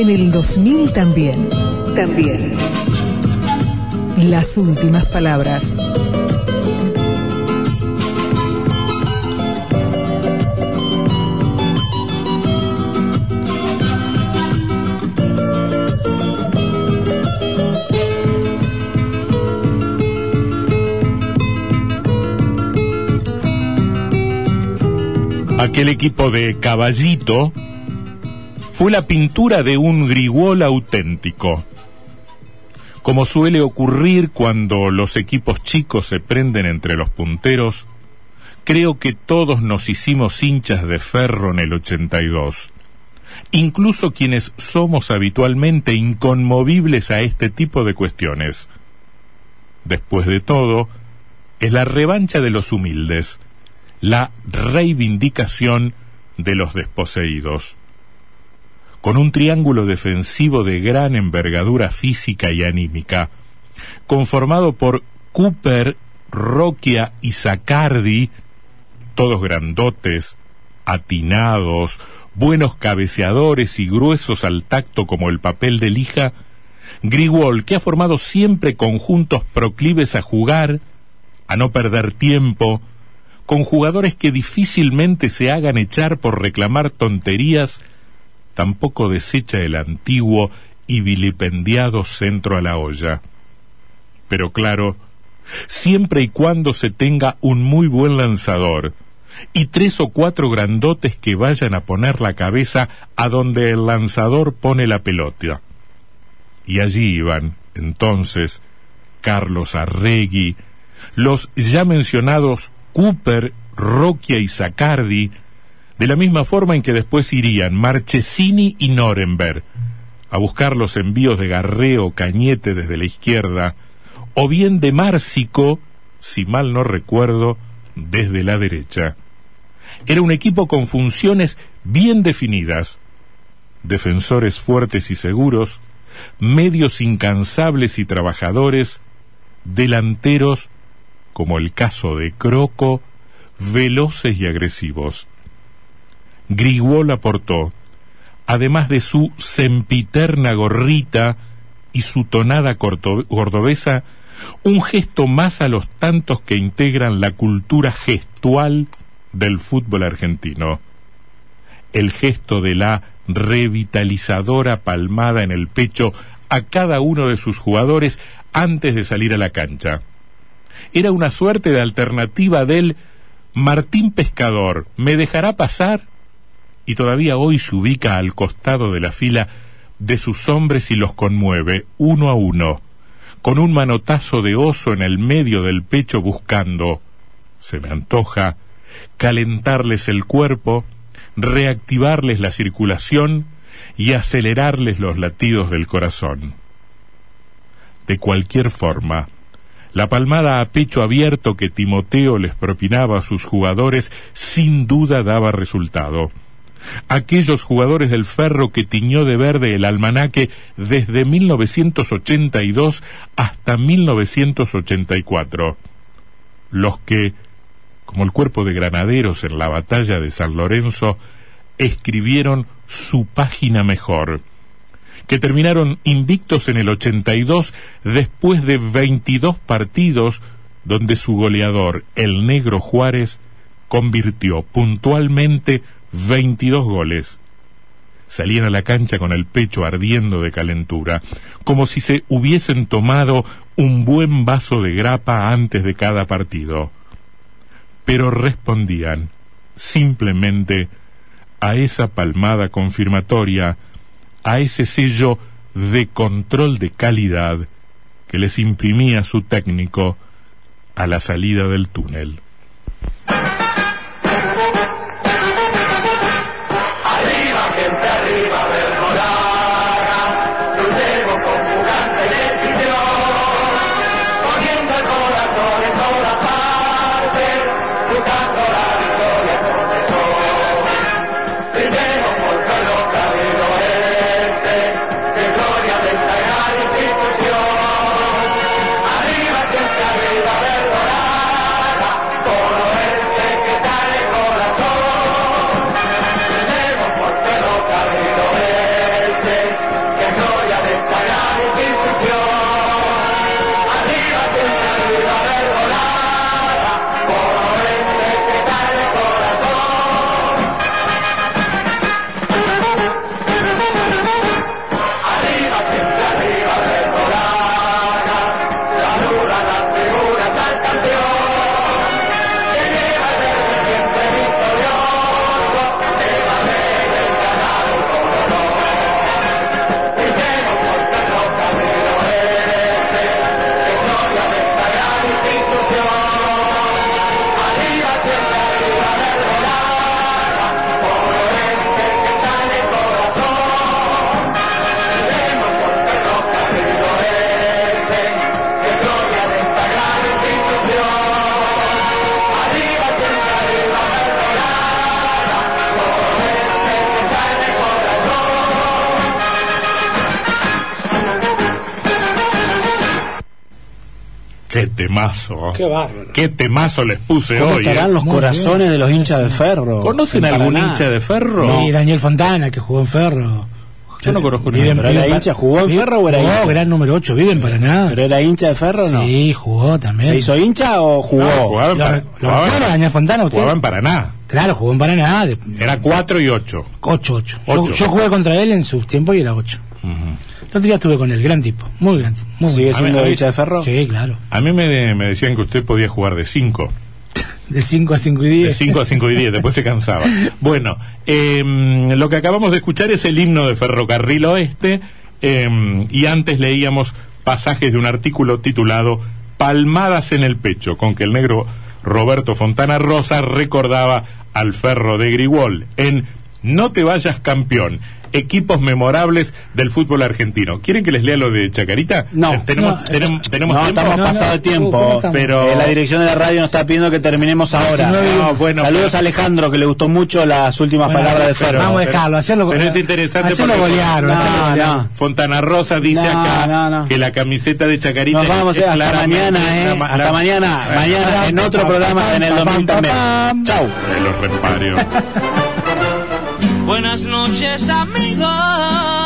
En el 2000 también. También. Las últimas palabras. Aquel equipo de caballito fue la pintura de un Grigol auténtico. Como suele ocurrir cuando los equipos chicos se prenden entre los punteros, creo que todos nos hicimos hinchas de ferro en el 82. Incluso quienes somos habitualmente inconmovibles a este tipo de cuestiones. Después de todo, es la revancha de los humildes la reivindicación de los desposeídos. Con un triángulo defensivo de gran envergadura física y anímica, conformado por Cooper, Roquia y Zacardi, todos grandotes, atinados, buenos cabeceadores y gruesos al tacto como el papel de lija, Grigol, que ha formado siempre conjuntos proclives a jugar, a no perder tiempo, con jugadores que difícilmente se hagan echar por reclamar tonterías, tampoco desecha el antiguo y vilipendiado centro a la olla. Pero claro, siempre y cuando se tenga un muy buen lanzador y tres o cuatro grandotes que vayan a poner la cabeza a donde el lanzador pone la pelota. Y allí iban, entonces, Carlos Arregui, los ya mencionados Cooper, Roquia y Zacardi, de la misma forma en que después irían Marchesini y Norenberg a buscar los envíos de Garreo Cañete desde la izquierda, o bien de Márcico, si mal no recuerdo, desde la derecha. Era un equipo con funciones bien definidas, defensores fuertes y seguros, medios incansables y trabajadores, delanteros como el caso de Croco, veloces y agresivos. Grigol aportó, además de su sempiterna gorrita y su tonada cordobesa, un gesto más a los tantos que integran la cultura gestual del fútbol argentino. El gesto de la revitalizadora palmada en el pecho a cada uno de sus jugadores antes de salir a la cancha era una suerte de alternativa del Martín Pescador, ¿me dejará pasar? Y todavía hoy se ubica al costado de la fila de sus hombres y los conmueve, uno a uno, con un manotazo de oso en el medio del pecho buscando, se me antoja, calentarles el cuerpo, reactivarles la circulación y acelerarles los latidos del corazón. De cualquier forma, la palmada a pecho abierto que Timoteo les propinaba a sus jugadores sin duda daba resultado. Aquellos jugadores del ferro que tiñó de verde el almanaque desde 1982 hasta 1984. Los que, como el cuerpo de granaderos en la batalla de San Lorenzo, escribieron su página mejor que terminaron invictos en el 82 después de 22 partidos donde su goleador, el negro Juárez, convirtió puntualmente 22 goles. Salían a la cancha con el pecho ardiendo de calentura, como si se hubiesen tomado un buen vaso de grapa antes de cada partido. Pero respondían simplemente a esa palmada confirmatoria a ese sello de control de calidad que les imprimía su técnico a la salida del túnel. Qué temazo. Qué bárbaro. Qué temazo les puse ¿Cómo hoy. estarán eh. los Muy corazones bien, de los sí, hinchas sí. de ferro? ¿Conocen En algún Paraná. hincha de ferro? Y Daniel Fontana, que jugó en Ferro. Yo no conozco en- ¿Pero era hincha? ¿Jugó en Ferro o era hincha? gran número 8, vive en Paraná. ¿Pero era hincha de ferro o no? Sí, jugó también. ¿Se hizo hincha o jugó? No, jugaba en ¿Lo, Para- lo jugaba en- recuerda Daniel Fontana usted? jugaba en Paraná. Claro, jugó en Paraná. De, Era 4 y 8. 8, 8. Ocho. Yo, yo jugué contra él en sus tiempos y era 8. El otro día estuve con él, gran tipo, muy gran tipo. Muy ¿Sigue siendo A ver, hincha de ferro? Sí, claro. A mí me, me decían que usted podía jugar de 5. De 5 a 5 y De 10. 5 a 5 y 10, después se cansaba. Bueno, em, lo que acabamos de escuchar es el himno de Ferrocarril Oeste em, y antes leíamos pasajes de un artículo titulado Palmadas en el pecho, con que el negro Roberto Fontana Rosa recordaba al Ferro de Grigol en No te vayas campeón. Equipos memorables del fútbol argentino. ¿Quieren que les lea lo de Chacarita? No. ¿Tenemos, No, tenemos, tenemos No, tiempo? estamos pasado de Uh, ¿cómo tiempo, pero Eh, la dirección de la radio nos está pidiendo que terminemos ahora. 19 No, bueno, Saludos pero- a Alejandro, que le gustó mucho las últimas Bueno, palabras de Ferro. Vamos a dejarlo, hacerlo pero es interesante porque- golearon. Fontana Rosa dice No, acá no, no. que la camiseta de Chacarita Nos vamos es hasta mañana, ¿eh? Hasta la- mañana. Eh, Mañana en otro programa en el 2000 también. Chau. los reparios. Buenas noches, amigos.